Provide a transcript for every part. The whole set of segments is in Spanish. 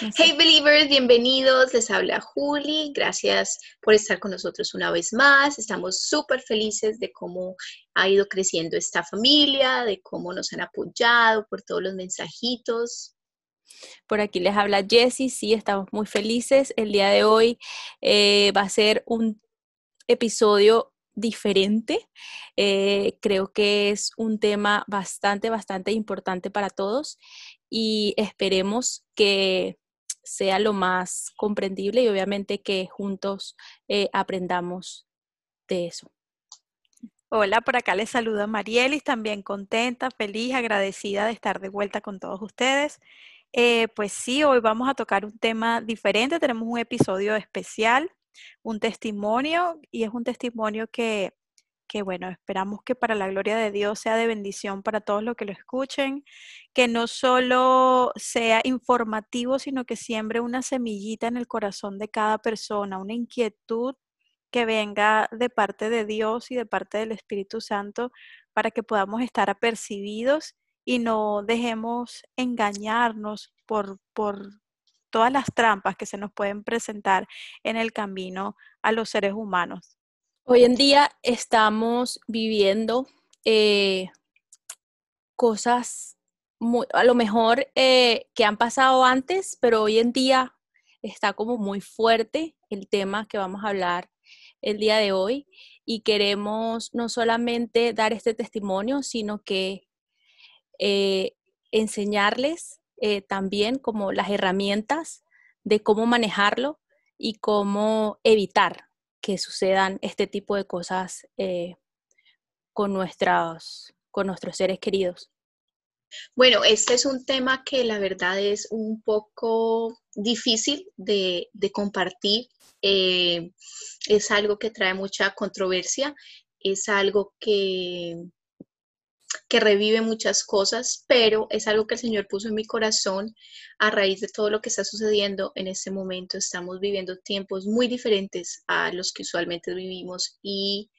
Hey believers, bienvenidos. Les habla Juli. Gracias por estar con nosotros una vez más. Estamos súper felices de cómo ha ido creciendo esta familia, de cómo nos han apoyado por todos los mensajitos. Por aquí les habla Jessie. Sí, estamos muy felices. El día de hoy eh, va a ser un episodio diferente. Eh, creo que es un tema bastante, bastante importante para todos y esperemos que sea lo más comprendible y obviamente que juntos eh, aprendamos de eso. Hola, por acá les saluda Marielis, también contenta, feliz, agradecida de estar de vuelta con todos ustedes. Eh, pues sí, hoy vamos a tocar un tema diferente, tenemos un episodio especial, un testimonio, y es un testimonio que que bueno, esperamos que para la gloria de Dios sea de bendición para todos los que lo escuchen, que no solo sea informativo, sino que siembre una semillita en el corazón de cada persona, una inquietud que venga de parte de Dios y de parte del Espíritu Santo para que podamos estar apercibidos y no dejemos engañarnos por, por todas las trampas que se nos pueden presentar en el camino a los seres humanos. Hoy en día estamos viviendo eh, cosas muy, a lo mejor eh, que han pasado antes, pero hoy en día está como muy fuerte el tema que vamos a hablar el día de hoy. Y queremos no solamente dar este testimonio, sino que eh, enseñarles también como las herramientas de cómo manejarlo y cómo evitar que sucedan este tipo de cosas eh, con, nuestros, con nuestros seres queridos. Bueno, este es un tema que la verdad es un poco difícil de, compartir. Eh, es algo que trae mucha controversia, es algo que, que revive muchas cosas, pero es algo que el Señor puso en mi corazón a raíz de todo lo que está sucediendo en este momento. Estamos viviendo tiempos muy diferentes a los que usualmente vivimos y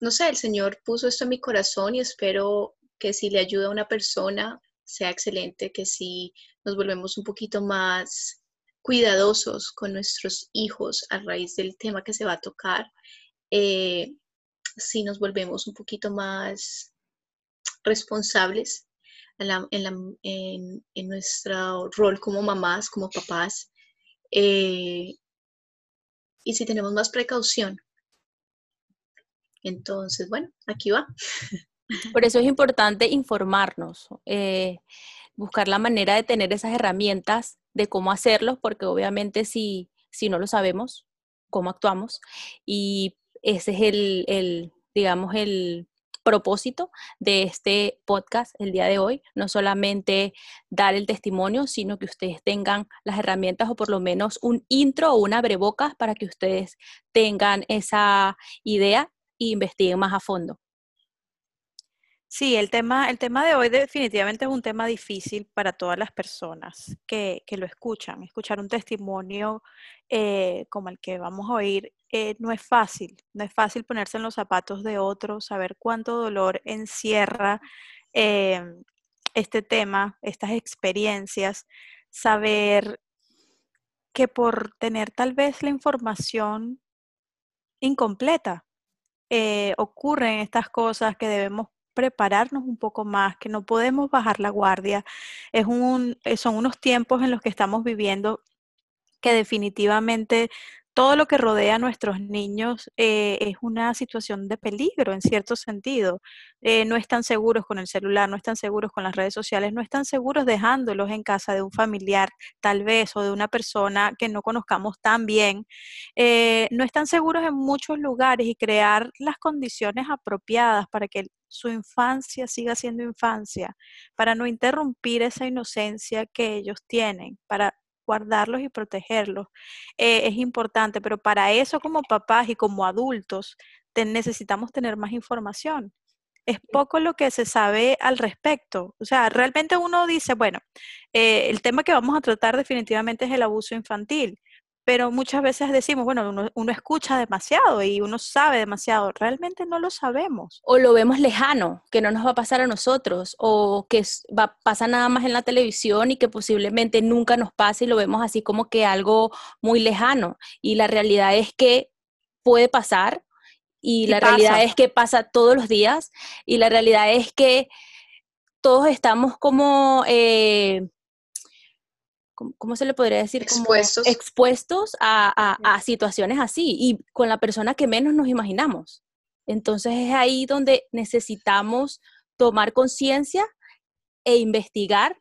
no sé, el Señor puso esto en mi corazón y espero que si le ayuda a una persona sea excelente, que si nos volvemos un poquito más cuidadosos con nuestros hijos a raíz del tema que se va a tocar, eh, si nos volvemos un poquito más responsables en, nuestro rol como mamás, como papás, eh, y si tenemos más precaución. Entonces, bueno, aquí va. Por eso es importante informarnos, eh, buscar la manera de tener esas herramientas de cómo hacerlo, porque obviamente si, si no lo sabemos, cómo actuamos, y ese es el, el digamos, el, propósito de este podcast el día de hoy, no solamente dar el testimonio, sino que ustedes tengan las herramientas o por lo menos un intro o una abrebocas para que ustedes tengan esa idea e investiguen más a fondo. Sí, el tema, el tema de hoy definitivamente es un tema difícil para todas las personas que, lo escuchan. Escuchar un testimonio eh, como el que vamos a oír eh, no es fácil. No es fácil ponerse en los zapatos de otro, saber cuánto dolor encierra eh, este tema, estas experiencias, saber que por tener tal vez la información incompleta, ocurren estas cosas que debemos prepararnos un poco más, que no podemos bajar la guardia. Es un, eh, son unos tiempos en los que estamos viviendo que definitivamente todo lo que rodea a nuestros niños eh, es una situación de peligro en cierto sentido. Eh, no están seguros con el celular, no están seguros con las redes sociales, no están seguros dejándolos en casa de un familiar tal vez o de una persona que no conozcamos tan bien. no están seguros en muchos lugares y crear las condiciones apropiadas para que su infancia siga siendo infancia, para no interrumpir esa inocencia que ellos tienen, para guardarlos y protegerlos, eh, es importante, pero para eso como papás y como adultos necesitamos tener más información. Es poco lo que se sabe al respecto. O sea, realmente uno dice, bueno, eh, el tema que vamos a tratar definitivamente es el abuso infantil, pero muchas veces decimos, bueno, uno, escucha demasiado y uno sabe demasiado, realmente no lo sabemos. O lo vemos lejano, que no nos va a pasar a nosotros, o que va, pasa nada más en la televisión y que posiblemente nunca nos pase y lo vemos así como que algo muy lejano. Y la realidad es que puede pasar y, la realidad es que pasa todos los días y la realidad es que todos estamos como... Eh, ¿cómo se le podría decir? Expuestos. expuestos a, situaciones así y con la persona que menos nos imaginamos. Entonces es ahí donde necesitamos tomar conciencia e investigar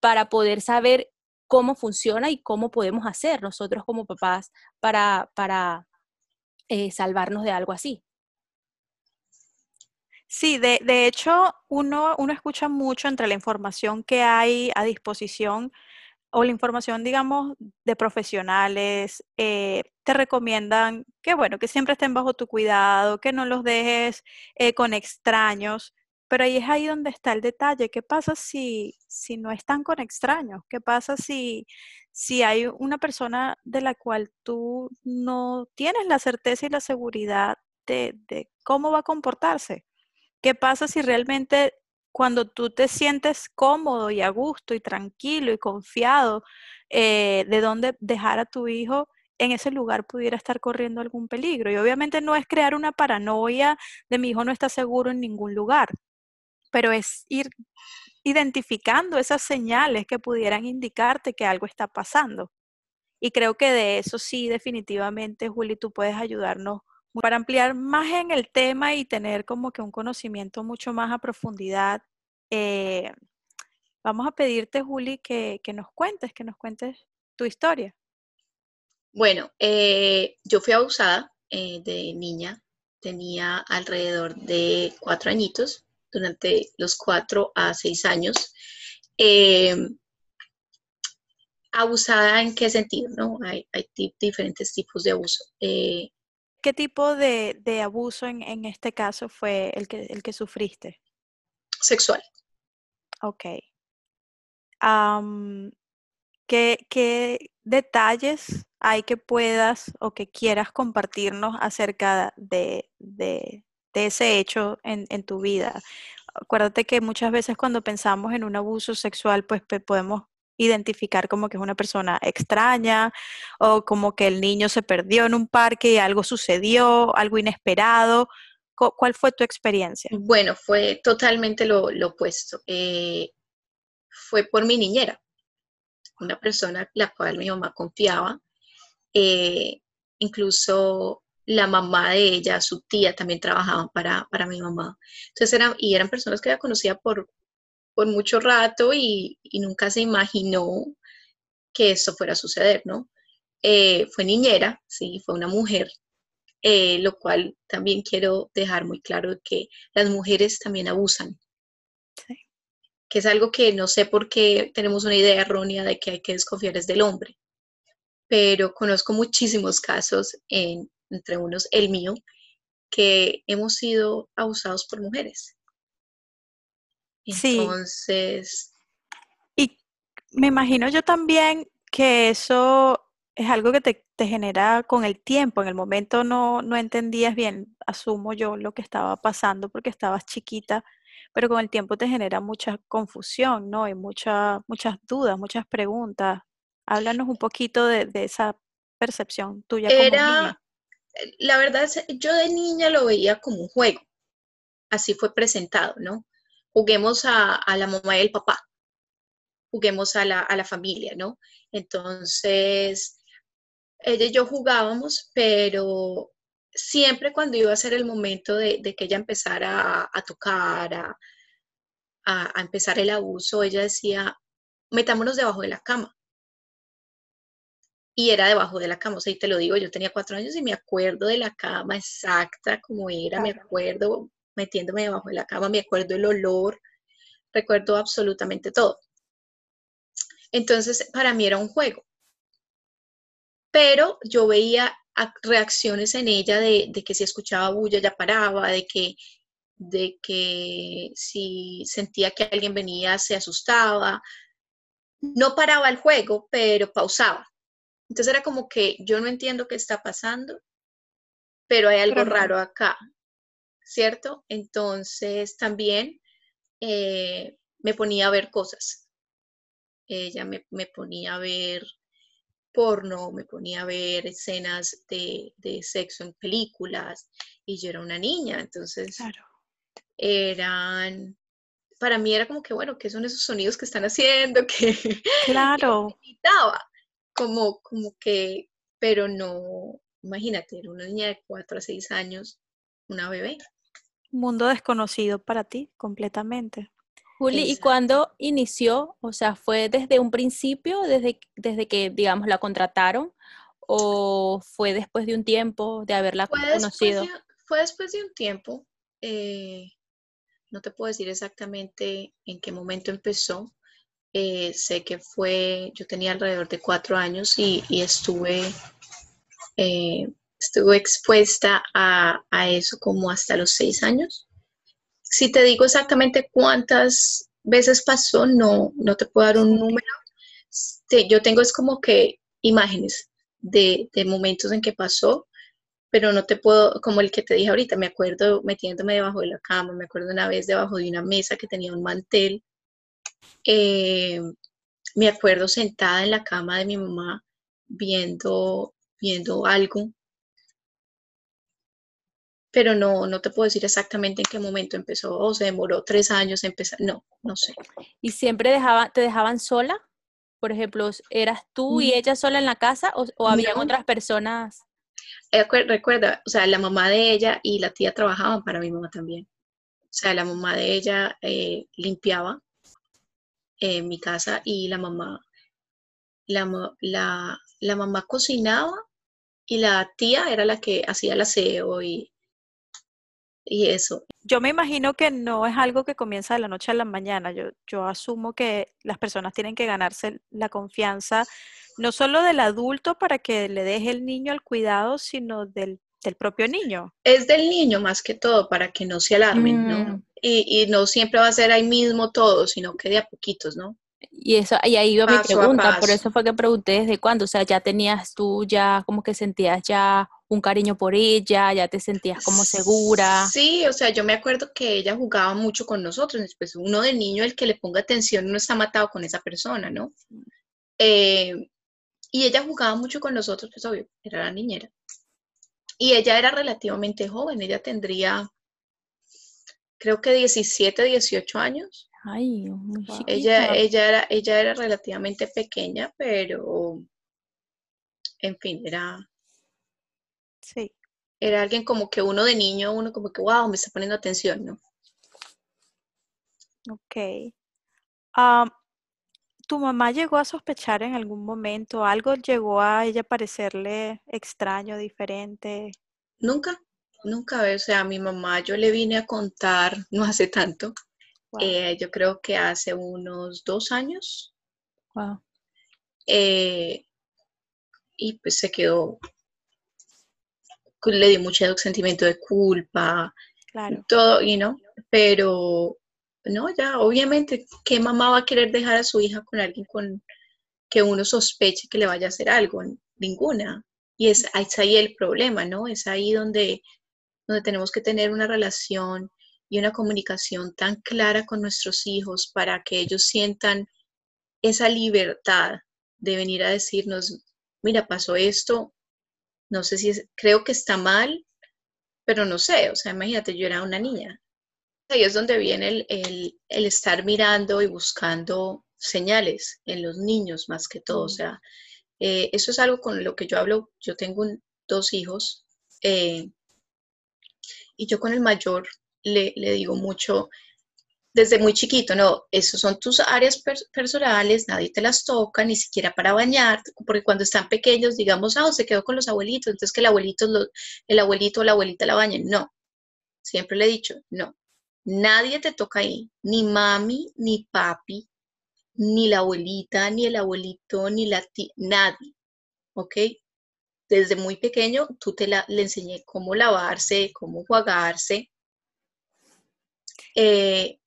para poder saber cómo funciona y cómo podemos hacer nosotros como papás para, para eh, salvarnos de algo así. Sí, de, de hecho, uno, uno escucha mucho entre la información que hay a disposición o la información, digamos, de profesionales, eh, te recomiendan que, bueno, que siempre estén bajo tu cuidado, que no los dejes eh, con extraños, pero ahí es ahí donde está el detalle. ¿Qué pasa si, si no están con extraños? ¿Qué pasa si, si hay una persona de la cual tú no tienes la certeza y la seguridad de, de cómo va a comportarse? ¿Qué pasa si realmente cuando tú te sientes cómodo y a gusto y tranquilo y confiado eh, de dónde dejar a tu hijo, en ese lugar pudiera estar corriendo algún peligro. Y obviamente no es crear una paranoia de mi hijo no está seguro en ningún lugar, pero es ir identificando esas señales que pudieran indicarte que algo está pasando. Y creo que de eso sí, definitivamente, Juli, tú puedes ayudarnos para ampliar más en el tema y tener como que un conocimiento mucho más a profundidad, eh, vamos a pedirte, Juli, que, nos cuentes, que nos cuentes tu historia. Bueno, eh, yo fui abusada eh, de niña, tenía alrededor de cuatro añitos, durante los cuatro a seis años. abusada en qué sentido, ¿no? Hay, diferentes tipos de abuso. ¿Qué tipo de, abuso en, este caso fue el que, el que sufriste? Sexual. Ok. ¿qué, detalles hay que puedas o que quieras compartirnos acerca de, ese hecho en, en, tu vida? Acuérdate que muchas veces cuando pensamos en un abuso sexual, pues podemos identificar como que es una persona extraña o como que el niño se perdió en un parque y algo sucedió, algo inesperado. ¿Cuál fue tu experiencia? Bueno, fue totalmente lo, opuesto. Eh, fue por mi niñera, una persona la cual mi mamá confiaba. Eh, incluso la mamá de ella, su tía, también trabajaban para, para mi mamá. Entonces eran, y eran personas que ella conocía por, por mucho rato y, nunca se imaginó que esto fuera a suceder, ¿no? Eh, fue niñera, sí, fue una mujer, eh, lo cual también quiero dejar muy claro que las mujeres también abusan. Que es algo que no sé por qué tenemos una idea errónea de que hay que desconfiar es del hombre. Pero conozco muchísimos casos, entre unos el mío, que hemos sido abusados por mujeres. Entonces. Y me imagino yo también que eso es algo que te, genera con el tiempo. En el momento no, no entendías bien, asumo yo, lo que estaba pasando porque estabas chiquita, pero con el tiempo te genera mucha confusión, ¿no? Y mucha, muchas dudas, muchas preguntas. Háblanos un poquito de, esa percepción tuya como niña. La verdad, yo de niña lo veía como un juego. Así fue presentado, ¿no? Juguemos a, la mamá y el papá, juguemos a la, familia, ¿no? Entonces, ella y yo jugábamos, pero siempre cuando iba a ser el momento de, que ella empezara a, tocar, a, a, empezar el abuso, ella decía, metámonos debajo de la cama. Y era debajo de la cama, o sea, y te lo digo, yo tenía cuatro años y me acuerdo de la cama exacta como era, me acuerdo metiéndome debajo de la cama, me acuerdo el olor, recuerdo absolutamente todo. Entonces, para mí era un juego. Pero yo veía reacciones en ella de, que si escuchaba bulla ya paraba, de que, de que si sentía que alguien venía se asustaba. No paraba el juego, pero pausaba. Entonces era como que yo no entiendo qué está pasando, pero hay algo raro acá, ¿cierto? Entonces también eh, me ponía a ver cosas. Ella me, ponía a ver porno, me ponía a ver escenas de, sexo en películas y yo era una niña, entonces eran, para mí era como que, bueno, ¿qué son esos sonidos que están haciendo? Que, claro. como, como que, pero no, imagínate, era una niña de 4 a 6 años, una bebé. Mundo desconocido para ti, completamente. Juli, ¿y cuándo inició? O sea, ¿fue desde un principio, desde, desde que, digamos, la contrataron? ¿O fue después de un tiempo de haberla conocido? fue después de un tiempo. Eh, no te puedo decir exactamente en qué momento empezó. Eh, sé que fue, yo tenía alrededor de cuatro años y, estuve, eh, estuve expuesta a, a eso como hasta los seis años si te digo exactamente cuántas veces pasó, no, no te puedo dar un número. yo tengo es como que imágenes de, momentos en que pasó, pero no te puedo, como el que te dije ahorita, me acuerdo metiéndome debajo de la cama, me acuerdo una vez debajo de una mesa que tenía un mantel, eh, me acuerdo sentada en la cama de mi mamá viendo, viendo algo pero no, no te puedo decir exactamente en qué momento empezó, o se demoró tres años empezar, no, no sé. ¿Y siempre dejaba, te dejaban sola? Por ejemplo, ¿eras tú y mm. ella sola en la casa o, o habían otras personas? Eh, recuerda, o sea, la mamá de ella y la tía trabajaban para mi mamá también. O sea, la mamá de ella eh, limpiaba en mi casa y la mamá, la, la, la mamá cocinaba y la tía era la que hacía el aseo y, y eso. Yo me imagino que no es algo que comienza de la noche a la mañana. Yo, yo asumo que las personas tienen que ganarse la confianza no solo del adulto para que le deje el niño al cuidado, sino del, propio niño. Es del niño más que todo, para que no se alarmen, ¿no? Mm. Y, y, no siempre va a ser ahí mismo todo, sino que de a poquitos, ¿no? Y eso, y ahí iba mi pregunta, por eso fue que pregunté desde cuándo, o sea, ya tenías tú ya como que sentías ya un cariño por ella, ya te sentías como segura. Sí, o sea, yo me acuerdo que ella jugaba mucho con nosotros, después uno de niño, el que le ponga atención no está matado con esa persona, ¿no? Eh, y ella jugaba mucho con nosotros, pues obvio, era la niñera. Y ella era relativamente joven, ella tendría, creo que 17, 18 años. Ay, muy ella, ella, era, ella era relativamente pequeña, pero, en fin, era, Sí. Era alguien como que uno de niño, uno como que, wow, me está poniendo atención, ¿no? Ok. ¿Tu mamá llegó a sospechar en algún momento? ¿Algo llegó a ella parecerle extraño, diferente? Nunca, nunca. O sea, a mi mamá yo le vine a contar no hace tanto. Eh, yo creo que hace unos dos años. Wow. Eh, y pues se quedó le dio mucho sentimiento de culpa, claro. todo, y no, pero no, ya, obviamente, ¿qué mamá va a querer dejar a su hija con alguien con que uno sospeche que le vaya a hacer algo? Ninguna. Y es, es ahí el problema, ¿no? Es ahí donde, donde tenemos que tener una relación y una comunicación tan clara con nuestros hijos para que ellos sientan esa libertad de venir a decirnos, mira, pasó esto, no sé si es, creo que está mal, pero no sé, o sea, imagínate, yo era una niña. Ahí es donde viene el, estar mirando y buscando señales en los niños más que todo. O sea, eh, eso es algo con lo que yo hablo. Yo tengo dos hijos eh, y yo con el mayor le, digo mucho, desde muy chiquito, no, esos son tus áreas personales, nadie te las toca, ni siquiera para bañar, porque cuando están pequeños, digamos, ah, se quedó con los abuelitos, entonces que el abuelito, el abuelito o la abuelita la bañen. No, siempre le he dicho, no, nadie te toca ahí, ni mami, ni papi, ni la abuelita, ni el abuelito, ni la tía, nadie, ¿ok? Desde muy pequeño tú te la, le enseñé cómo lavarse, cómo jugarse. Eh,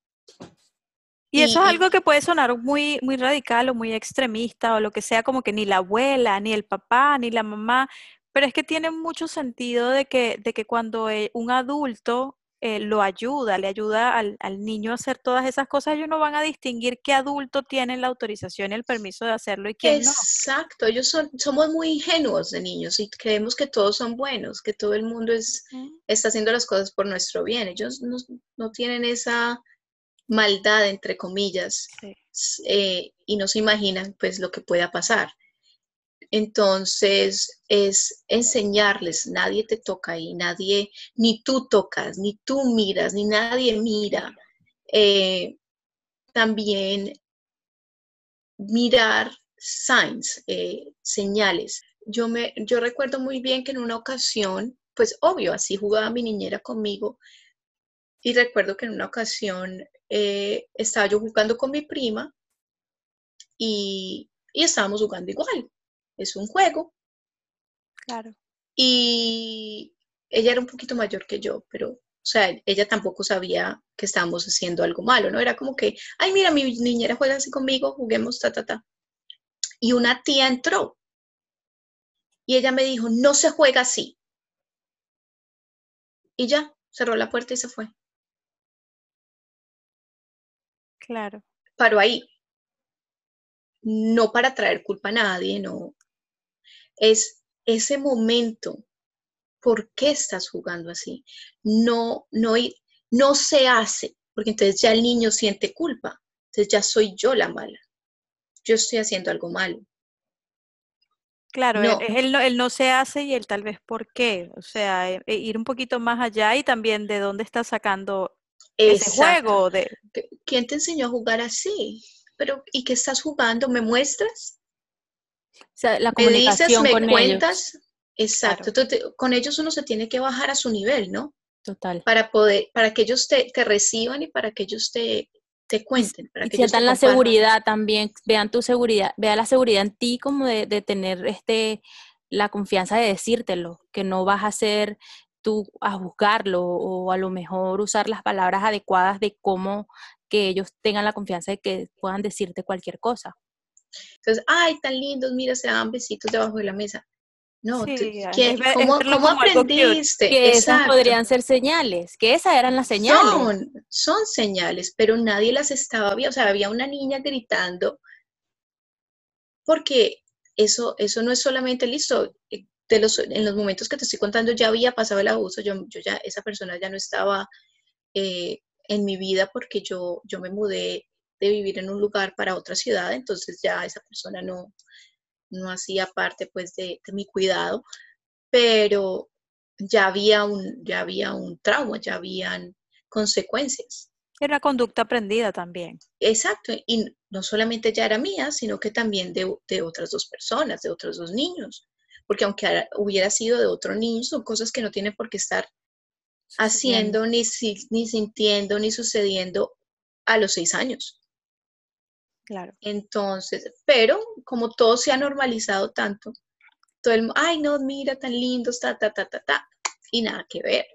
Y eso es algo que puede sonar muy, muy radical o muy extremista o lo que sea, como que ni la abuela, ni el papá, ni la mamá, pero es que tiene mucho sentido de que, de que cuando eh, un adulto eh, lo ayuda, le ayuda al, niño a hacer todas esas cosas, ellos no van a distinguir qué adulto tiene la autorización y el permiso de hacerlo y quién no. Exacto, ellos son, somos muy ingenuos de niños y creemos que todos son buenos, que todo el mundo es, está haciendo las cosas por nuestro bien. Ellos no, tienen esa maldad, entre comillas, eh, y no se imaginan pues lo que pueda pasar. Entonces es enseñarles, nadie te toca ahí, nadie, ni tú tocas, ni tú miras, ni nadie mira. Eh, también mirar signs, eh, señales. Yo, me, yo recuerdo muy bien que en una ocasión, pues obvio, así jugaba mi niñera conmigo, y recuerdo que en una ocasión eh, estaba yo jugando con mi prima y, y estábamos jugando igual es un juego. Claro. Y ella era un poquito mayor que yo, pero, o sea, ella tampoco sabía que estábamos haciendo algo malo, ¿no? Era como que, ay, mira, mi niñera juega así conmigo, juguemos, ta, ta, ta. Y una tía entró y ella me dijo, no se juega así. Y ya, cerró la puerta y se fue. Claro. Paró ahí. No para traer culpa a nadie, no, es ese momento. ¿Por qué estás jugando así? No, no, no se hace, porque entonces ya el niño siente culpa. Entonces ya soy yo la mala. Yo estoy haciendo algo malo. Claro, no. es el no, se hace y el tal vez por qué. O sea, e, e ir un poquito más allá y también de dónde estás sacando ese juego. De... ¿Quién te enseñó a jugar así? Pero, ¿y qué estás jugando? ¿Me muestras? La comunicación me dices, me cuentas, exacto. con ellos uno se tiene que bajar a su nivel, ¿no? Total. Para poder, para que ellos te, reciban y para que ellos te, te cuenten. Para y que sientan la seguridad también, vean tu seguridad, vean la seguridad en ti como de, de, tener este, la confianza de decírtelo, que no vas a ser tú a juzgarlo o a lo mejor usar las palabras adecuadas de cómo que ellos tengan la confianza de que puedan decirte cualquier cosa. Entonces, ay, tan lindos, mira, se dan besitos debajo de la mesa. No, ¿cómo, aprendiste? Que esas podrían ser señales, que esas eran las señales. Son, son señales, pero nadie las estaba viendo. O sea, había una niña gritando, porque eso, eso no es solamente listo. Eh, de los, en los momentos que te estoy contando ya había pasado el abuso, yo, yo ya, esa persona ya no estaba eh, en mi vida porque yo, yo me mudé de vivir en un lugar para otra ciudad, entonces ya esa persona no, no hacía parte pues de, mi cuidado, pero ya había un, ya había un trauma, ya habían consecuencias. Era conducta aprendida también. Exacto, y no solamente ya era mía, sino que también de, de otras dos personas, de otros dos niños, porque aunque hubiera sido de otro niño, son cosas que no tienen por qué estar haciendo, ni, ni sintiendo, ni sucediendo a los seis años. Claro. Entonces, pero como todo se ha normalizado tanto, todo el ay, no, mira, tan lindo, ta, ta, ta, ta, ta, y nada que ver.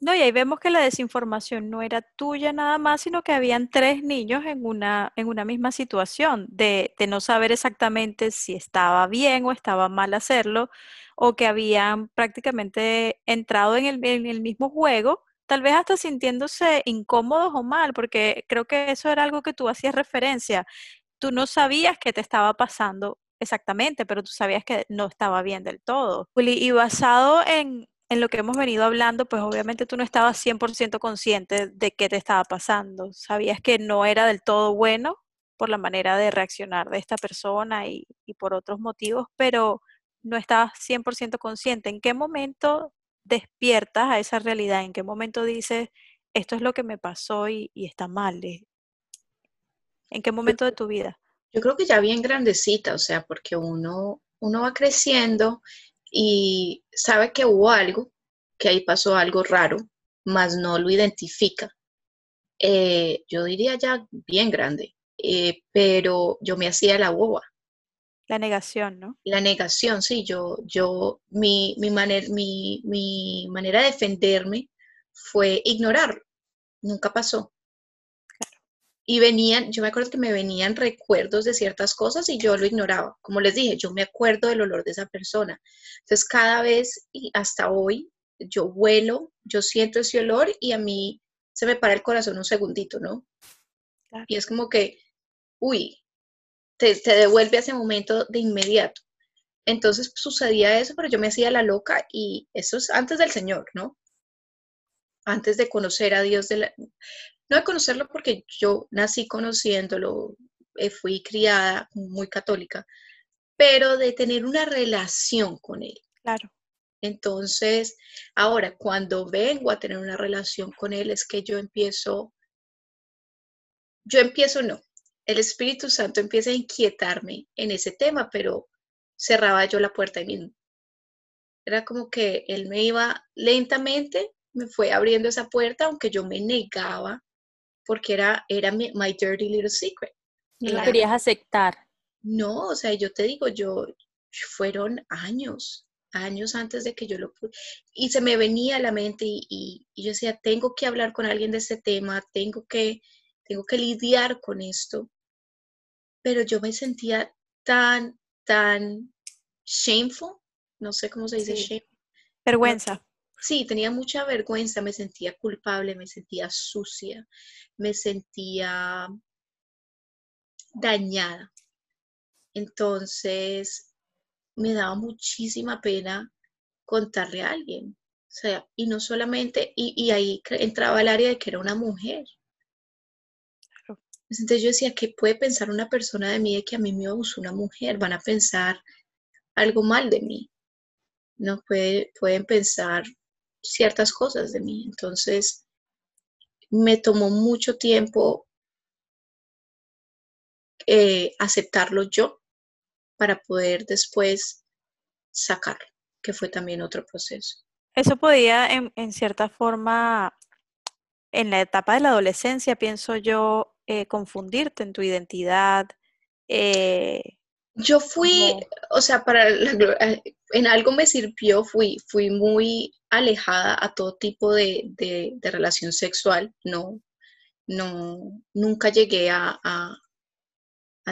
No, y ahí vemos que la desinformación no era tuya nada más, sino que habían tres niños en una, en una misma situación de, de no saber exactamente si estaba bien o estaba mal hacerlo, o que habían prácticamente entrado en el, en el mismo juego tal vez hasta sintiéndose incómodos o mal, porque creo que eso era algo que tú hacías referencia. Tú no sabías qué te estaba pasando exactamente, pero tú sabías que no estaba bien del todo. Y basado en, en lo que hemos venido hablando, pues obviamente tú no estabas 100% consciente de qué te estaba pasando. Sabías que no era del todo bueno por la manera de reaccionar de esta persona y, y por otros motivos, pero no estabas 100% consciente. ¿En qué momento despiertas a esa realidad? ¿En qué momento dices, esto es lo que me pasó y, está mal? ¿En qué momento de tu vida? Yo creo que ya bien grandecita, o sea, porque uno, uno va creciendo y sabe que hubo algo, que ahí pasó algo raro, mas no lo identifica. Eh, yo diría ya bien grande, eh, pero yo me hacía la boba. La negación, ¿no? La negación, sí, yo, yo, mi, mi, mi, mi manera de defenderme fue ignorarlo, nunca pasó. y venían, yo me acuerdo que me venían recuerdos de ciertas cosas y yo lo ignoraba. Como les dije, yo me acuerdo del olor de esa persona. Entonces, cada vez y hasta hoy, yo vuelo, yo siento ese olor y a mí se me para el corazón un segundito, ¿no? Y es como que, uy, te, te devuelve a ese momento de inmediato. Entonces sucedía eso, pero yo me hacía la loca y eso es antes del Señor, ¿no? Antes de conocer a Dios, de la, no de conocerlo porque yo nací conociéndolo, eh, fui criada muy católica, pero de tener una relación con él. Claro. Entonces, ahora, cuando vengo a tener una relación con él, es que yo empiezo, yo empiezo no, el Espíritu Santo empieza a inquietarme en ese tema, pero cerraba yo la puerta y mismo. Era como que él me iba lentamente, me fue abriendo esa puerta, aunque yo me negaba porque era, era mi, my dirty little secret. No lo querías aceptar. No, o sea, yo te digo, yo, fueron años, años antes de que yo lo pude. Y se me venía a la mente y, y, yo decía, tengo que hablar con alguien de este tema, tengo que, tengo que lidiar con esto. Pero yo me sentía tan, tan shameful, no sé cómo se dice shame. Vergüenza. Sí, tenía mucha vergüenza, me sentía culpable, me sentía sucia, me sentía dañada. Entonces, me daba muchísima pena contarle a alguien. O sea, y no solamente, y, ahí entraba el área de que era una mujer. Entonces yo decía, ¿qué puede pensar una persona de mí de que a mí me abusó una mujer? Van a pensar algo mal de mí. No puede, pueden pensar ciertas cosas de mí. Entonces, me tomó mucho tiempo eh, aceptarlo yo para poder después sacarlo, que fue también otro proceso. Eso podía, en, cierta forma, en la etapa de la adolescencia, pienso yo, eh, confundirte en tu identidad. Eh, yo fui, o sea, para en algo me sirvió, fui, fui muy alejada a todo tipo de, relación sexual, no, no, nunca llegué a, a,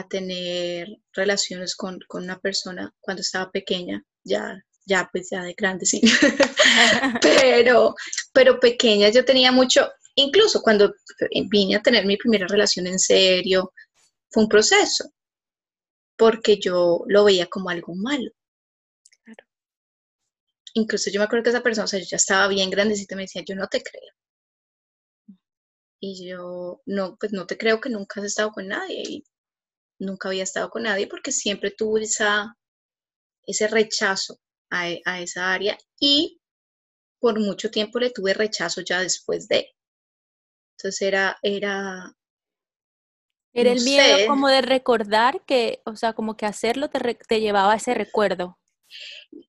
tener relaciones con, una persona cuando estaba pequeña, ya, ya pues ya de grande, sí, pero, pero pequeña yo tenía mucho, incluso cuando vine a tener mi primera relación en serio, fue un proceso, porque yo lo veía como algo malo incluso yo me acuerdo que esa persona, o sea, yo ya estaba bien grandecita, me decía, yo no te creo. Y yo, no, pues no te creo que nunca has estado con nadie. Y nunca había estado con nadie porque siempre tuve esa, ese rechazo a, a esa área y por mucho tiempo le tuve rechazo ya después de. Entonces era, era, era el miedo como de recordar que, o sea, como que hacerlo te, te llevaba a ese recuerdo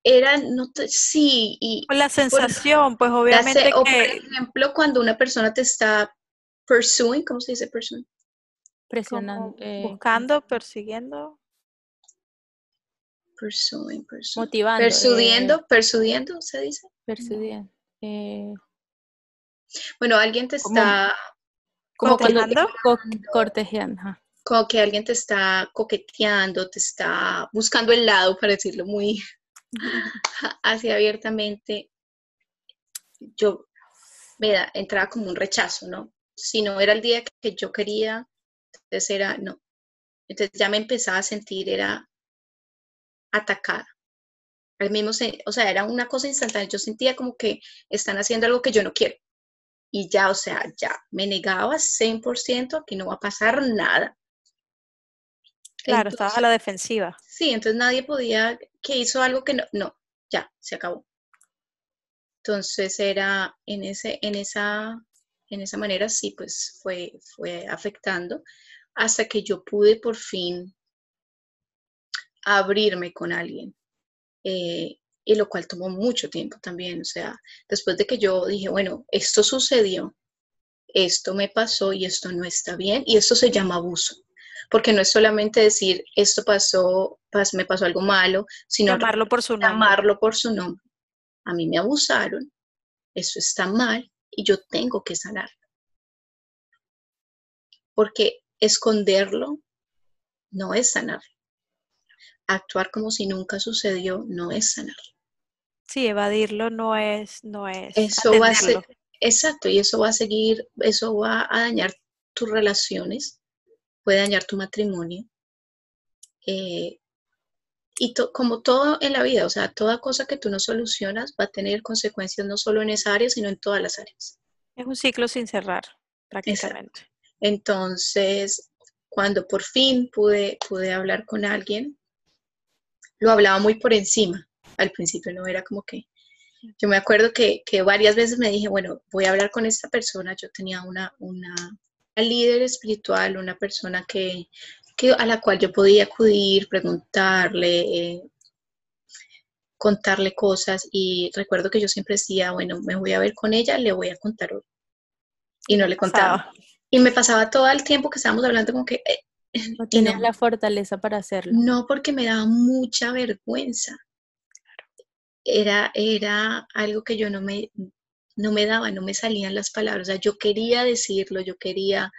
era, no sí, y... la sensación, pues obviamente O por ejemplo, cuando una persona te está pursuing, ¿cómo se dice pursuing? Presionando. Eh, buscando, persiguiendo. Pursuing, pursuing. Motivando. Persudiendo, eh, persudiendo, se dice. Persudiendo. Eh, bueno, alguien te está... Como cuando cortejando como que alguien te está coqueteando, te está buscando el lado, para decirlo muy así abiertamente, yo me da, entraba como un rechazo, ¿no? Si no era el día que yo quería, entonces era, no. Entonces ya me empezaba a sentir, era atacada. Al mismo, o sea, era una cosa instantánea. Yo sentía como que están haciendo algo que yo no quiero. Y ya, o sea, ya me negaba 100% que no va a pasar nada. Claro, estaba a la defensiva. Sí, entonces nadie podía, que hizo algo que no, no, ya, se acabó. Entonces era en, ese, en, esa, en esa manera, sí, pues fue, fue afectando hasta que yo pude por fin abrirme con alguien. Eh, y lo cual tomó mucho tiempo también. O sea, después de que yo dije, bueno, esto sucedió, esto me pasó y esto no está bien, y esto se llama abuso porque no es solamente decir esto pasó, me pasó algo malo, sino llamarlo por su nombre. por su nombre. A mí me abusaron, eso está mal y yo tengo que sanarlo. porque esconderlo no es sanar. Actuar como si nunca sucedió no es sanar. Sí, evadirlo no es, no es. Eso va a ser, exacto, y eso va a seguir, eso va a dañar tus relaciones, puede dañar tu matrimonio. Eh, y como todo en la vida, o sea, toda cosa que tú no solucionas va a tener consecuencias no solo en esa área, sino en todas las áreas. Es un ciclo sin cerrar, prácticamente. Entonces, cuando por fin pude, pude hablar con alguien, lo hablaba muy por encima. Al principio no era como que, yo me acuerdo que, varias veces me dije, bueno, voy a hablar con esta persona. Yo tenía una, una, líder espiritual, una persona que, a la cual yo podía acudir, preguntarle, eh, contarle cosas. Y recuerdo que yo siempre decía, bueno, me voy a ver con ella, le voy a contar hoy. Y no le contaba. Y me pasaba todo el tiempo que estábamos hablando como que... Eh, no tienes la fortaleza para hacerlo. No, porque me daba mucha vergüenza. Era, era algo que yo no me, no me daba, no me salían las palabras. O sea, yo quería decirlo, yo quería,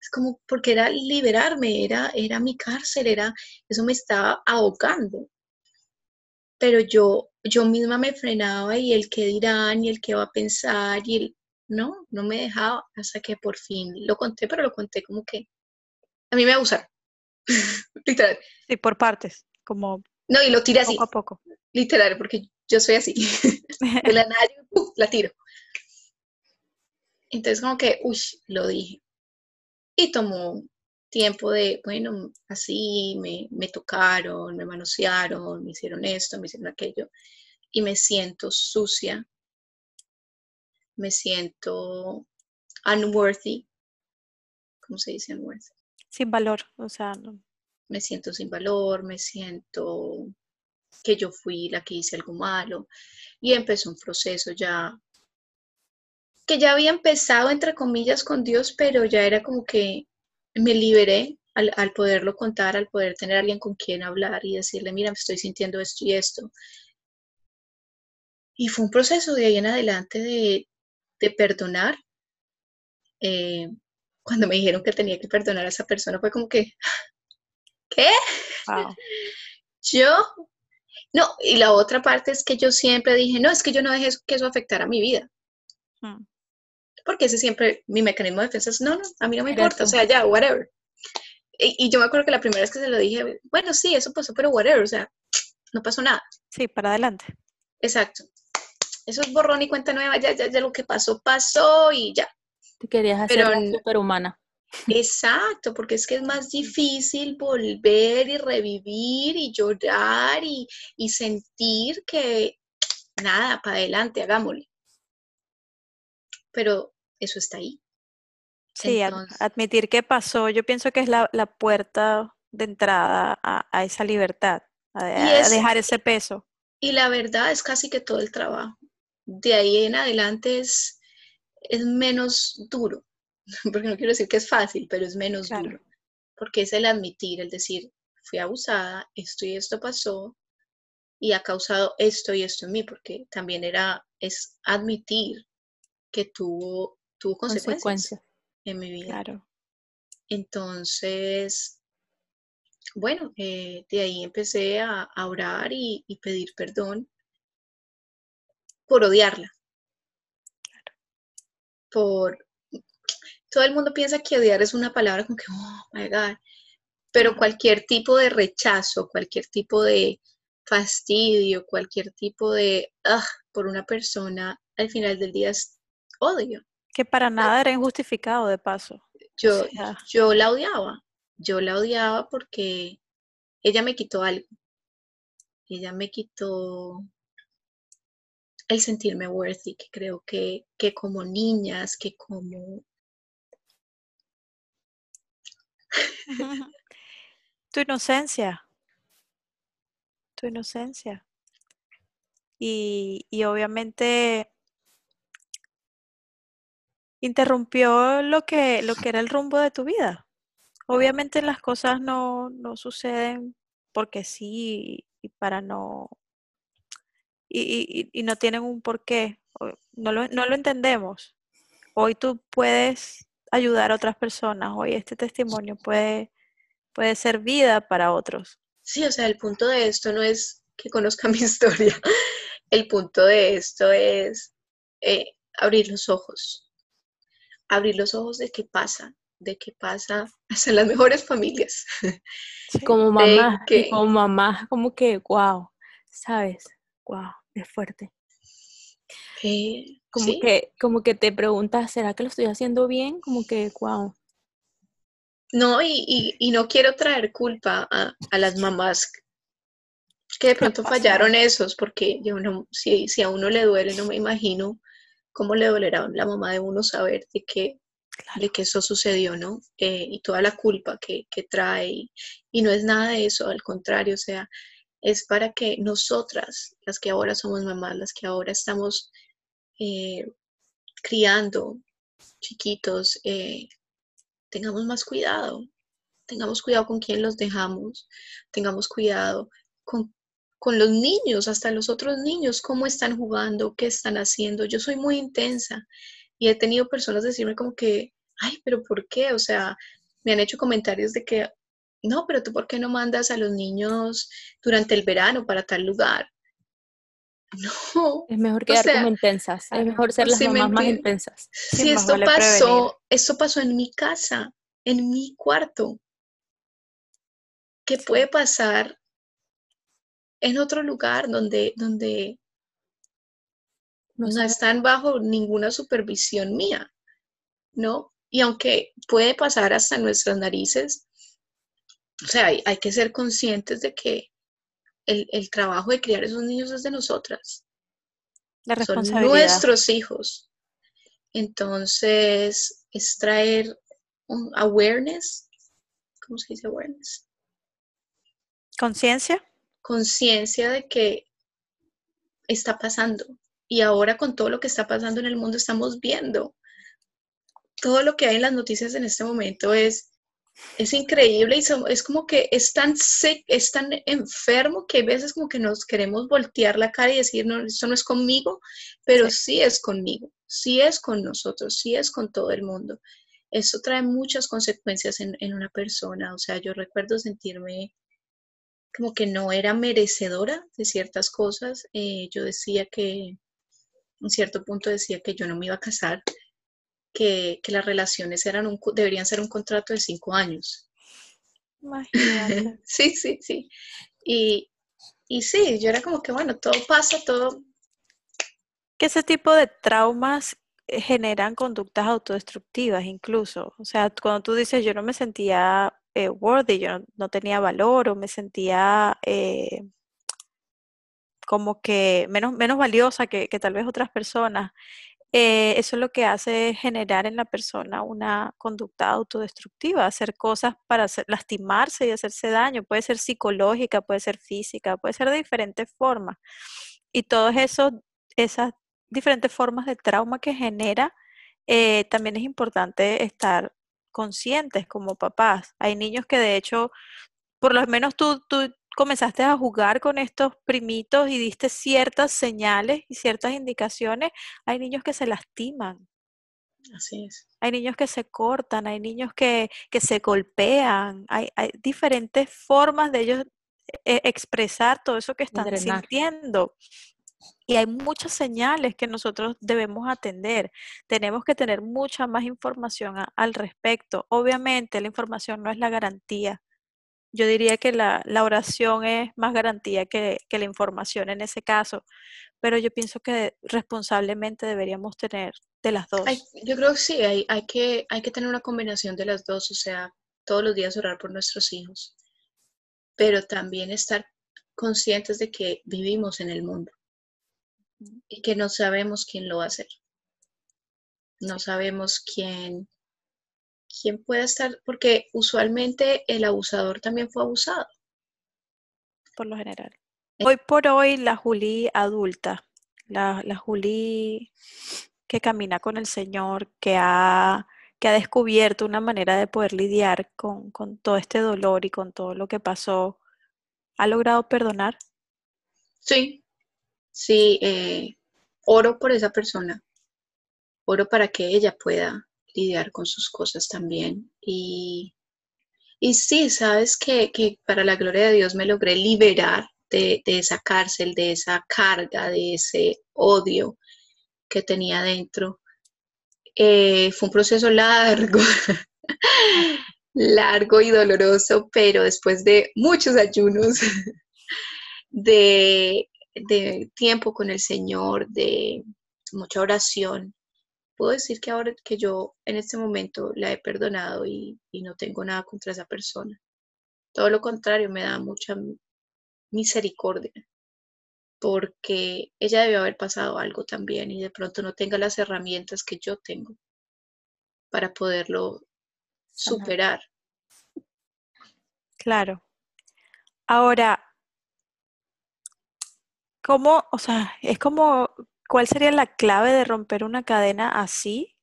es como porque era liberarme, era, era mi cárcel, era, eso me estaba ahogando. Pero yo, yo misma me frenaba y el que dirán y el que va a pensar y el, no, no me dejaba hasta que por fin lo conté, pero lo conté como que a mí me abusaron. Sí, por partes, como... No, y lo tiré así. Poco a poco. Literal, porque yo soy así. de la nada, la tiro. Entonces como que, uy, lo dije. Y tomó tiempo de, bueno, así me, me tocaron, me manosearon, me hicieron esto, me hicieron aquello. Y me siento sucia me siento unworthy. ¿Cómo se dice unworthy? Sin valor, o sea, Me siento sin valor, me siento que yo fui la que hice algo malo. Y empezó un proceso ya que ya había empezado, entre comillas, con Dios, pero ya era como que me liberé al, al, poderlo contar, al poder tener alguien con quien hablar y decirle, mira, me estoy sintiendo esto y esto. Y fue un proceso de ahí en adelante de, de perdonar, eh, cuando me dijeron que tenía que perdonar a esa persona, fue como que, ¿qué? Yo, no, y la otra parte es que yo siempre dije, no, es que yo no dejé que eso afectara mi vida. Hmm. Porque ese siempre, mi mecanismo de defensa es, no, no, a mí no me importa, o sea, ya, whatever. Y, y, yo me acuerdo que la primera vez que se lo dije, bueno, sí, eso pasó, pero whatever, o sea, no pasó nada. Sí, para adelante. Exacto. Eso es borrón y cuenta nueva, ya, ya, ya lo que pasó, pasó y ya. Te querías hacer superhumana. Exacto, porque es que es más difícil volver y revivir y llorar y, sentir que nada, para adelante, hagámosle. Pero eso está ahí. Sí, admitir que pasó, yo pienso que es la, puerta de entrada a, esa libertad, a, dejar ese peso. Y la verdad es casi que todo el trabajo de ahí en adelante es, es menos duro, porque no quiero decir que es fácil, pero es menos duro, porque es el admitir, el decir, fui abusada, esto y esto pasó, y ha causado esto y esto en mí, porque también era, es admitir que tuvo, tuvo consecuencias en mi vida. Claro. Entonces, bueno, eh, de ahí empecé a, orar y, pedir perdón por odiarla. Por todo el mundo piensa que odiar es una palabra como que, oh my God. Pero cualquier tipo de rechazo, cualquier tipo de fastidio, cualquier tipo de ah, por una persona, al final del día es odio. Que para nada era injustificado de paso. Yo, yo la odiaba. Yo la odiaba porque ella me quitó algo. Ella me quitó el sentirme worthy, que creo que, que como niñas, que como... tu inocencia, tu inocencia. Y, y, obviamente interrumpió lo que, lo que era el rumbo de tu vida. Obviamente las cosas no, no suceden porque sí y para no y, no tienen un porqué, no lo, no lo entendemos. Hoy tú puedes ayudar a otras personas. Hoy este testimonio puede, puede ser vida para otros. Sí, o sea, el punto de esto no es que conozca mi historia. El punto de esto es eh, abrir los ojos. Abrir los ojos de qué pasa, de qué pasa hasta en las mejores familias. Como mamá, como mamá, como que, wow, ¿sabes? Wow, es fuerte. Eh, como, que, como que te preguntas, ¿será que lo estoy haciendo bien? Como que, wow. No, y, y, no quiero traer culpa a, a, las mamás que de pronto fallaron esos, porque yo no, si, si a uno le duele, no me imagino cómo le dolerá a la mamá de uno saber de que, de que eso sucedió, ¿no? Eh, y toda la culpa que, que trae. Y, y, no es nada de eso, al contrario, o sea, es para que nosotras, las que ahora somos mamás, las que ahora estamos eh, criando chiquitos, eh, tengamos más cuidado, tengamos cuidado con quién los dejamos, tengamos cuidado con, con los niños, hasta los otros niños, cómo están jugando, qué están haciendo. Yo soy muy intensa y he tenido personas decirme como que, ay, pero ¿por qué? O sea, me han hecho comentarios de que, no, pero tú ¿por qué no mandas a los niños durante el verano para tal lugar? No. Es mejor quedar como intensas. Es mejor ser las mamás más intensas. Sí, esto pasó, esto pasó en mi casa, en mi cuarto. ¿Qué puede pasar en otro lugar donde, donde no, no están bajo ninguna supervisión mía? ¿No? Y aunque puede pasar hasta nuestras narices, o sea, hay, hay que ser conscientes de que el, trabajo de criar esos niños es de nosotras. La responsabilidad. Son nuestros hijos. Entonces, es traer un awareness. ¿Cómo se dice awareness? Conciencia. Conciencia de que está pasando. Y ahora con todo lo que está pasando en el mundo estamos viendo. Todo lo que hay en las noticias en este momento es es increíble y es como que es tan, es tan enfermo que a veces como que nos queremos voltear la cara y decir, no, esto no es conmigo, pero sí, es conmigo, sí es con nosotros, sí es con todo el mundo. Esto trae muchas consecuencias en, una persona, o sea, yo recuerdo sentirme como que no era merecedora de ciertas cosas. Eh, yo decía que, en cierto punto decía que yo no me iba a casar, que, las relaciones eran un, deberían ser un contrato de cinco años. sí, sí, sí. Y, y sí, yo era como que, bueno, todo pasa, todo... Que ese tipo de traumas eh, generan conductas autodestructivas incluso. O sea, cuando tú dices yo no me sentía eh, worthy, yo no, tenía valor o me sentía eh, como que menos, menos valiosa que, que, tal vez otras personas, eh, eso es lo que hace generar en la persona una conducta autodestructiva, hacer cosas para lastimarse y hacerse daño. Puede ser psicológica, puede ser física, puede ser de diferentes formas. Y todas esas diferentes formas de trauma que genera, eh, también es importante estar conscientes como papás. Hay niños que de hecho, por lo menos tú, tú comenzaste a jugar con estos primitos y diste ciertas señales y ciertas indicaciones, hay niños que se lastiman. Así es. Hay niños que se cortan, hay niños que, que se golpean, hay, hay, diferentes formas de ellos eh, expresar todo eso que están sintiendo. Y hay muchas señales que nosotros debemos atender. Tenemos que tener mucha más información al respecto. Obviamente la información no es la garantía yo diría que la, oración es más garantía que, la información en ese caso, pero yo pienso que responsablemente deberíamos tener de las dos. yo creo que sí, hay, hay, que, hay que tener una combinación de las dos, o sea, todos los días orar por nuestros hijos, pero también estar conscientes de que vivimos en el mundo y que no sabemos quién lo va a hacer. No sabemos quién quién puede estar, porque usualmente el abusador también fue abusado. Por lo general. Eh. Hoy por hoy la Juli adulta, la, la Juli que camina con el Señor, que ha, que ha descubierto una manera de poder lidiar con, con todo este dolor y con todo lo que pasó, ¿ha logrado perdonar? Sí, sí, eh, oro por esa persona, oro para que ella pueda lidiar con sus cosas también. Y, y sí, sabes que, que, para la gloria de Dios me logré liberar de, de, esa cárcel, de esa carga, de ese odio que tenía dentro. Eh, fue un proceso largo, largo y doloroso, pero después de muchos ayunos, de, de tiempo con el Señor, de mucha oración, puedo decir que ahora que yo en este momento la he perdonado y, y, no tengo nada contra esa persona. Todo lo contrario, me da mucha misericordia porque ella debió haber pasado algo también y de pronto no tenga las herramientas que yo tengo para poderlo superar. Claro. Ahora, ¿cómo, o sea, es como, ¿cuál sería la clave de romper una cadena así?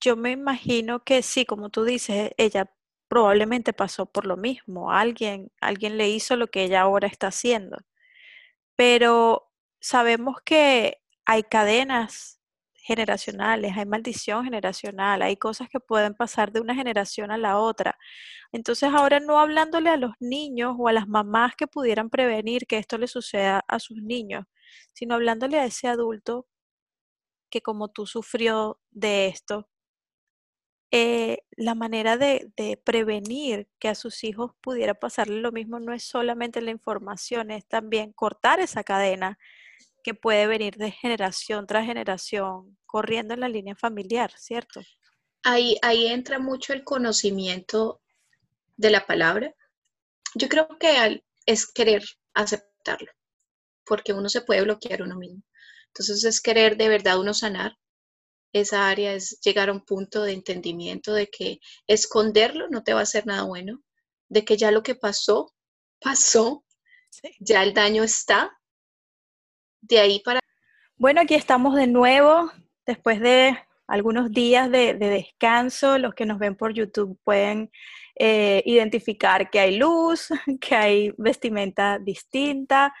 Yo me imagino que sí, como tú dices, ella probablemente pasó por lo mismo. Alguien, alguien le hizo lo que ella ahora está haciendo. Pero sabemos que hay cadenas generacionales, hay maldición generacional, hay cosas que pueden pasar de una generación a la otra. Entonces ahora no hablándole a los niños o a las mamás que pudieran prevenir que esto le suceda a sus niños, sino hablándole a ese adulto que como tú sufrió de esto, eh, la manera de, de, prevenir que a sus hijos pudiera pasarle lo mismo no es solamente la información, es también cortar esa cadena que puede venir de generación tras generación, corriendo en la línea familiar, ¿cierto? Ahí, ahí entra mucho el conocimiento de la palabra. Yo creo que es querer aceptarlo, porque uno se puede bloquear uno mismo. Entonces es querer de verdad uno sanar esa área, es llegar a un punto de entendimiento de que esconderlo no te va a hacer nada bueno, de que ya lo que pasó, pasó, sí. ya el daño está de ahí para... Bueno, aquí estamos de nuevo, después de algunos días de, de descanso. Los que nos ven por YouTube pueden eh, identificar que hay luz, que hay vestimenta distinta,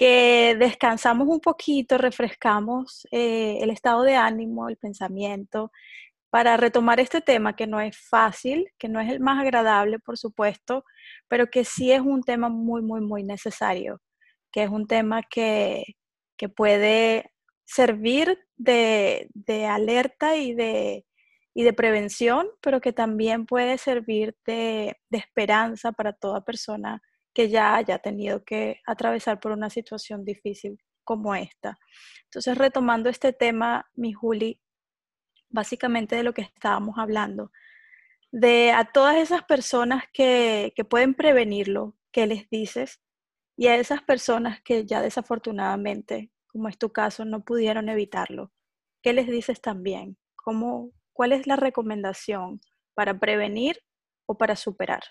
que descansamos un poquito, refrescamos eh, el estado de ánimo, el pensamiento, para retomar este tema que no es fácil, que no es el más agradable, por supuesto, pero que sí es un tema muy, muy, muy necesario, que es un tema que, que puede servir de, de alerta y de, y de, prevención, pero que también puede servir de, de, esperanza para toda persona que ya haya tenido que atravesar por una situación difícil como esta. Entonces, retomando este tema, mi Juli, básicamente de lo que estábamos hablando, de a todas esas personas que, que pueden prevenirlo, ¿qué les dices? y a esas personas que ya desafortunadamente, como es tu caso, no pudieron evitarlo. ¿Qué les dices también? ¿Cómo, ¿Cuál es la recomendación para prevenir o para superar?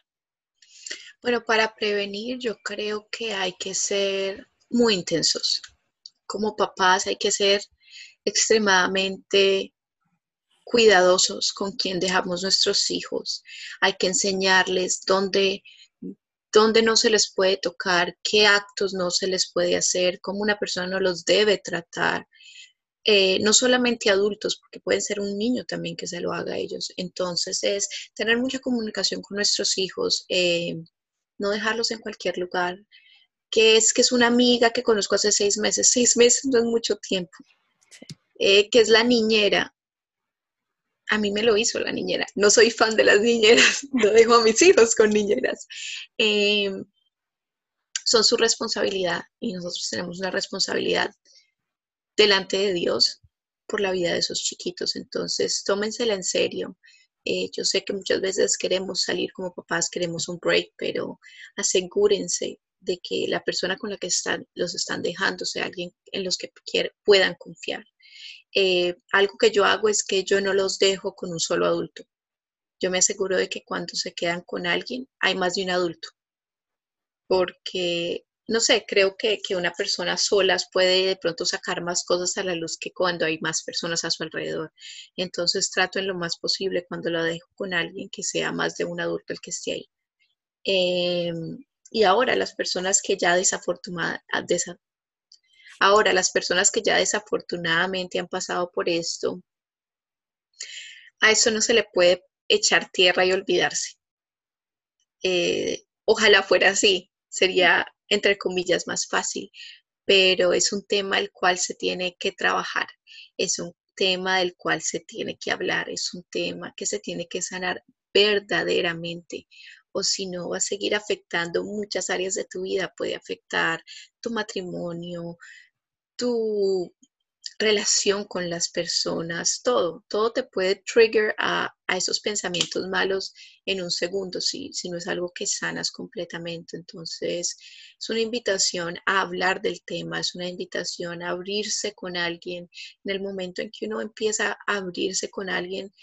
Bueno, para prevenir yo creo que hay que ser muy intensos. Como papás hay que ser extremadamente cuidadosos con quien dejamos nuestros hijos. Hay que enseñarles dónde dónde no se les puede tocar, qué actos no se les puede hacer, cómo una persona no los debe tratar. Eh, no solamente adultos, porque pueden ser un niño también que se lo haga a ellos. Entonces es tener mucha comunicación con nuestros hijos, eh, no dejarlos en cualquier lugar. Que es que es una amiga que conozco hace seis meses, seis meses no es mucho tiempo. Eh, que es la niñera, a mí me lo hizo la niñera. No soy fan de las niñeras, no dejo a mis hijos con niñeras. Em, son su responsabilidad y nosotros tenemos una responsabilidad delante de Dios por la vida de esos chiquitos. Entonces, tómensela en serio. Eh, yo sé que muchas veces queremos salir como papás, queremos un break, pero asegúrense de que la persona con la que están, los están dejando sea alguien en los que puedan confiar. Eh, algo que yo hago es que yo no los dejo con un solo adulto. Yo me aseguro de que cuando se quedan con alguien hay más de un adulto. Porque, no sé, creo que, que una persona sola puede de pronto sacar más cosas a la luz que cuando hay más personas a su alrededor. Entonces trato en lo más posible cuando lo dejo con alguien que sea más de un adulto el que esté ahí. Em, y ahora las personas que ya desafortunadamente, Ahora, las personas que ya desafortunadamente han pasado por esto, a eso no se le puede echar tierra y olvidarse. Eh, ojalá fuera así, sería entre comillas más fácil, pero es un tema el cual se tiene que trabajar, es un tema del cual se tiene que hablar, es un tema que se tiene que sanar verdaderamente, o si no va a seguir afectando muchas áreas de tu vida, puede afectar tu matrimonio, tu relación con las personas, todo, todo te puede trigger a, esos pensamientos malos en un segundo, si, si no es algo que sanas completamente. Entonces, es una invitación a hablar del tema, es una invitación a abrirse con alguien. En el momento en que uno empieza a abrirse con alguien,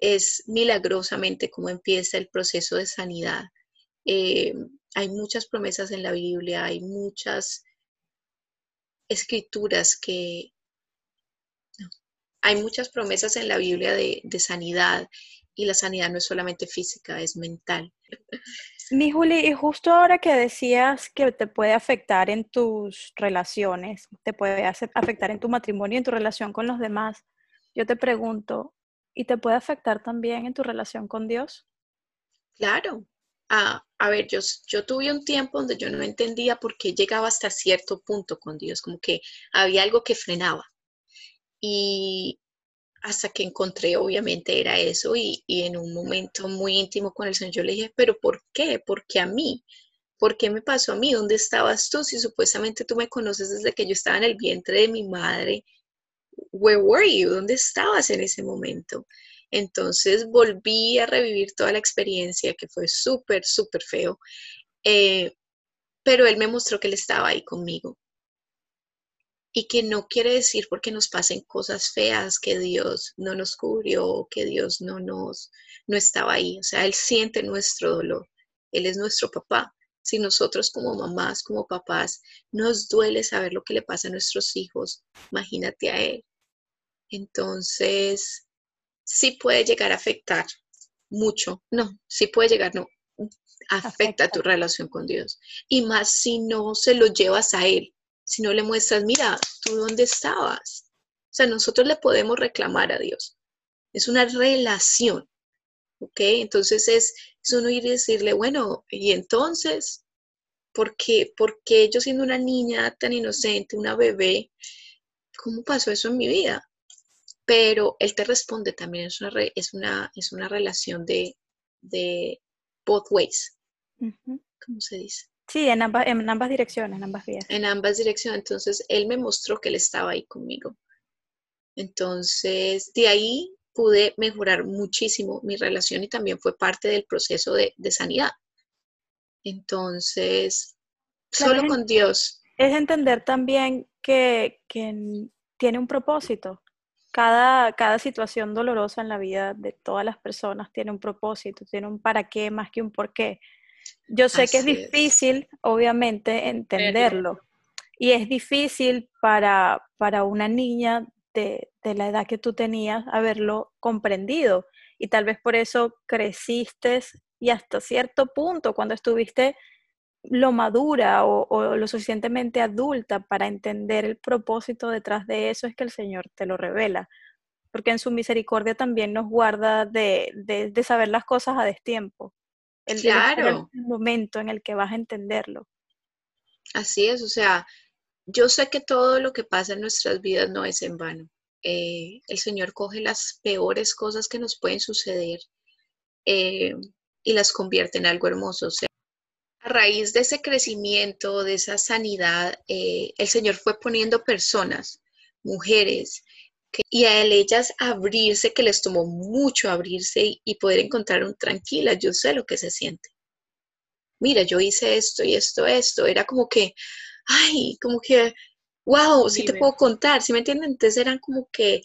es milagrosamente como empieza el proceso de sanidad. Eh, hay muchas promesas en la Biblia, hay muchas escrituras que... hay muchas promesas en la Biblia de, sanidad y la sanidad no es solamente física, es mental. Mi Juli, y justo ahora que decías que te puede afectar en tus relaciones, te puede afectar en tu matrimonio, en tu relación con los demás, yo te pregunto, ¿y te puede afectar también en tu relación con Dios? Claro, a, ver, yo, yo tuve un tiempo donde yo no entendía por qué llegaba hasta cierto punto con Dios, como que había algo que frenaba. Y hasta que encontré, obviamente, era eso, y, en un momento muy íntimo con el Señor, yo le dije, pero ¿por qué? ¿Por qué a mí? ¿Por qué me pasó a mí? ¿Dónde estabas tú? Si supuestamente tú me conoces desde que yo estaba en el vientre de mi madre, where were you? ¿Dónde estabas en ese momento? Entonces volví a revivir toda la experiencia que fue súper, súper feo. Eh, pero él me mostró que él estaba ahí conmigo. Y que no quiere decir porque nos pasen cosas feas que Dios no nos cubrió, que Dios no nos no estaba ahí. O sea, Él siente nuestro dolor. Él es nuestro papá. Si nosotros como mamás, como papás, nos duele saber lo que le pasa a nuestros hijos, imagínate a Él. Entonces, sí puede llegar a afectar mucho, no, sí puede llegar, no, afecta, tu relación con Dios. Y más si no se lo llevas a Él, si no le muestras, mira, tú dónde estabas. O sea, nosotros le podemos reclamar a Dios. Es una relación, ¿ok? Entonces es, es uno ir y decirle, bueno, y entonces, ¿por qué, ¿por qué yo siendo una niña tan inocente, una bebé, cómo pasó eso en mi vida? pero él te responde también, es una, es una, es una relación de, de both ways. ¿Cómo se dice? Sí, en ambas, en ambas direcciones, en ambas vías. En ambas direcciones. Entonces, él me mostró que él estaba ahí conmigo. Entonces, de ahí pude mejorar muchísimo mi relación y también fue parte del proceso de, de sanidad. Entonces, solo con Dios. Es entender también que, que tiene un propósito cada, cada situación dolorosa en la vida de todas las personas tiene un propósito, tiene un para qué más que un por qué. Yo sé que es difícil, obviamente, entenderlo. Y es difícil para, para una niña de, de, la edad que tú tenías haberlo comprendido. Y tal vez por eso creciste y hasta cierto punto, cuando estuviste lo madura o, lo suficientemente adulta para entender el propósito detrás de eso es que el Señor te lo revela. Porque en su misericordia también nos guarda de, saber las cosas a destiempo. El, claro. el momento en el que vas a entenderlo. Así es, o sea, yo sé que todo lo que pasa en nuestras vidas no es en vano. Eh, el Señor coge las peores cosas que nos pueden suceder eh, y las convierte en algo hermoso. O sea, a raíz de ese crecimiento, de esa sanidad, eh, el Señor fue poniendo personas, mujeres, y a ellas abrirse, que les tomó mucho abrirse y, poder encontrar un tranquila, yo sé lo que se siente. Mira, yo hice esto y esto, esto, era como que, ay, como que, wow, sí te puedo contar, ¿sí me entienden? Entonces eran como que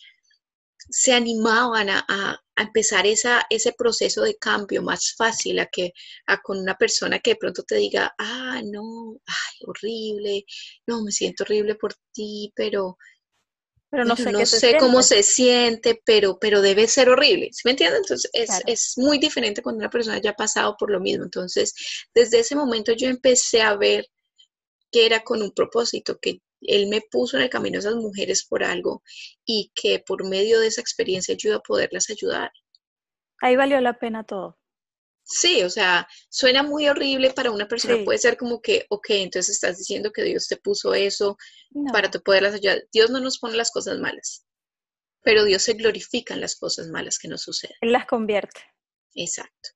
se animaban a, empezar esa, ese proceso de cambio más fácil a que a con una persona que de pronto te diga, ah, no, ay, horrible, no, me siento horrible por ti, pero, pero no sé, sé cómo se siente, pero, pero debe ser horrible, ¿sí me entiendes? Entonces es, es muy diferente cuando una persona ya ha pasado por lo mismo. Entonces, desde ese momento yo empecé a ver que era con un propósito, que Él me puso en el camino a esas mujeres por algo y que por medio de esa experiencia yo iba a poderlas ayudar. Ahí valió la pena todo. Sí, o sea, suena muy horrible para una persona. Puede ser como que, ok, entonces estás diciendo que Dios te puso eso para tú poderlas ayudar. Dios no nos pone las cosas malas, pero Dios se glorifica en las cosas malas que nos suceden. Él las convierte. Exacto.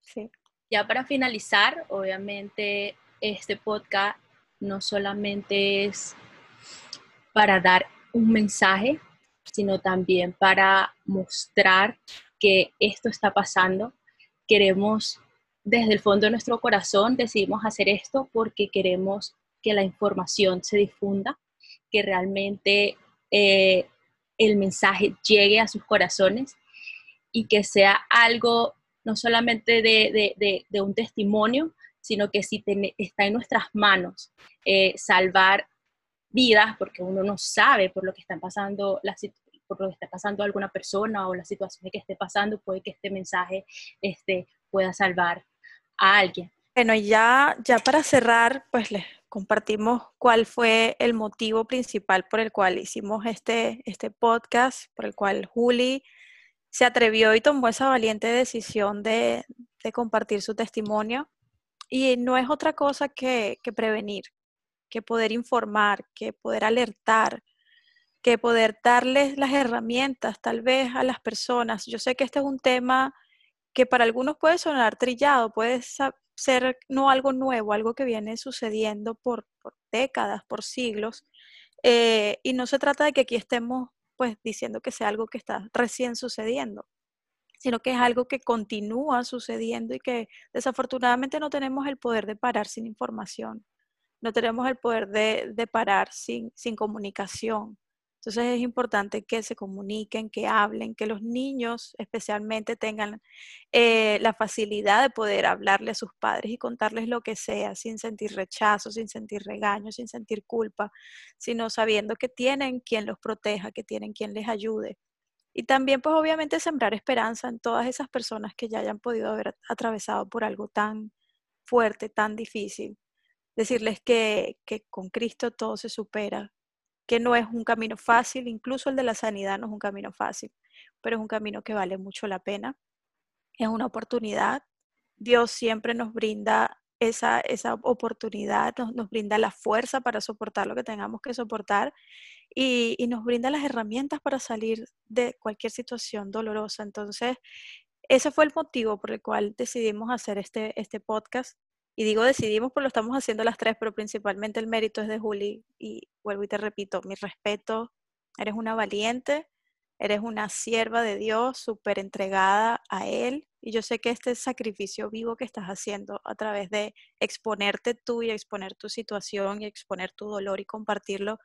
Sí. Ya para finalizar, obviamente este podcast no solamente es para dar un mensaje, sino también para mostrar que esto está pasando. Queremos, desde el fondo de nuestro corazón, decidimos hacer esto porque queremos que la información se difunda, que realmente eh, el mensaje llegue a sus corazones y que sea algo no solamente de, un testimonio, sino que si está en nuestras manos eh, salvar vidas, porque uno no sabe por lo que están pasando por lo que está pasando alguna persona o la situación que esté pasando, puede que este mensaje este, pueda salvar a alguien. Bueno, ya, ya para cerrar, pues les compartimos cuál fue el motivo principal por el cual hicimos este, este podcast, por el cual Juli se atrevió y tomó esa valiente decisión de, compartir su testimonio. Y no es otra cosa que, prevenir, que poder informar, que poder alertar, que poder darles las herramientas tal vez a las personas. Yo sé que este es un tema que para algunos puede sonar trillado, puede ser no algo nuevo, algo que viene sucediendo por, décadas, por siglos. Eh, y no se trata de que aquí estemos pues diciendo que sea algo que está recién sucediendo, sino que es algo que continúa sucediendo y que desafortunadamente no tenemos el poder de parar sin información, no tenemos el poder de, parar sin, sin comunicación. Entonces es importante que se comuniquen, que hablen, que los niños especialmente tengan eh, la facilidad de poder hablarle a sus padres y contarles lo que sea, sin sentir rechazo, sin sentir regaño, sin sentir culpa, sino sabiendo que tienen quien los proteja, que tienen quien les ayude. Y también pues obviamente sembrar esperanza en todas esas personas que ya hayan podido haber atravesado por algo tan fuerte, tan difícil. Decirles que, que con Cristo todo se supera, que no es un camino fácil, incluso el de la sanidad no es un camino fácil, pero es un camino que vale mucho la pena, es una oportunidad. Dios siempre nos brinda esa, esa oportunidad, nos, brinda la fuerza para soportar lo que tengamos que soportar y, y nos brinda las herramientas para salir de cualquier situación dolorosa. Entonces, ese fue el motivo por el cual decidimos hacer este, este podcast. Y digo decidimos porque lo estamos haciendo las tres, pero principalmente el mérito es de Juli. Y vuelvo y te repito, mi respeto, eres una valiente, eres una sierva de Dios, súper entregada a Él. Y yo sé que este sacrificio vivo que estás haciendo a través de exponerte tú y exponer tu situación y exponer tu dolor y compartirlo,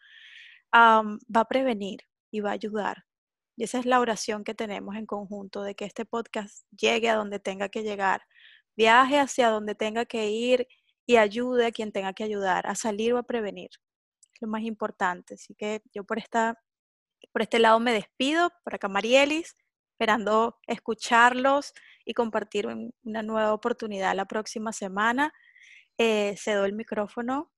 va a prevenir y va a ayudar. Y esa es la oración que tenemos en conjunto, de que este podcast llegue a donde tenga que llegar, viaje hacia donde tenga que ir y ayude a quien tenga que ayudar, a salir o a prevenir. Es lo más importante. Así que yo por, esta, por este lado me despido, por acá Marielis, esperando escucharlos y compartir una nueva oportunidad la próxima semana. Eh, cedo el micrófono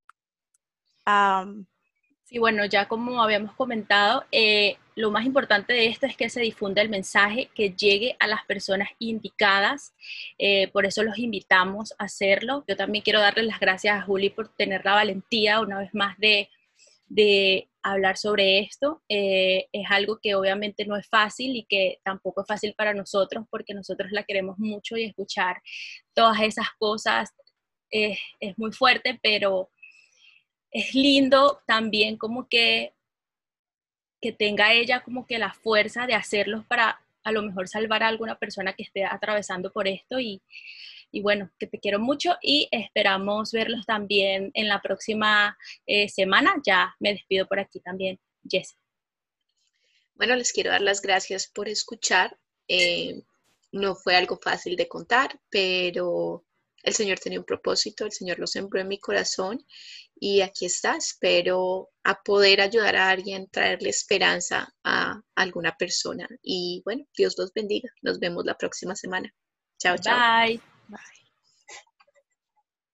Sí, bueno, ya como habíamos comentado, eh, lo más importante de esto es que se difunda el mensaje, que llegue a las personas indicadas. Eh, por eso los invitamos a hacerlo. Yo también quiero darle las gracias a Juli por tener la valentía una vez más de, hablar sobre esto. Eh, es algo que obviamente no es fácil y que tampoco es fácil para nosotros porque nosotros la queremos mucho y escuchar todas esas cosas es muy fuerte, pero es lindo también como que, que tenga ella como que la fuerza de hacerlos para a lo mejor salvar a alguna persona que esté atravesando por esto y, bueno, que te quiero mucho y esperamos verlos también en la próxima eh, semana. Ya me despido por aquí también, Jess. Bueno, les quiero dar las gracias por escuchar. Eh, no fue algo fácil de contar, pero el Señor tenía un propósito, el Señor lo sembró en mi corazón y aquí está. Espero a poder ayudar a alguien, traerle esperanza a alguna persona. Y bueno, Dios los bendiga. Nos vemos la próxima semana. Chao, chao. Bye. Bye.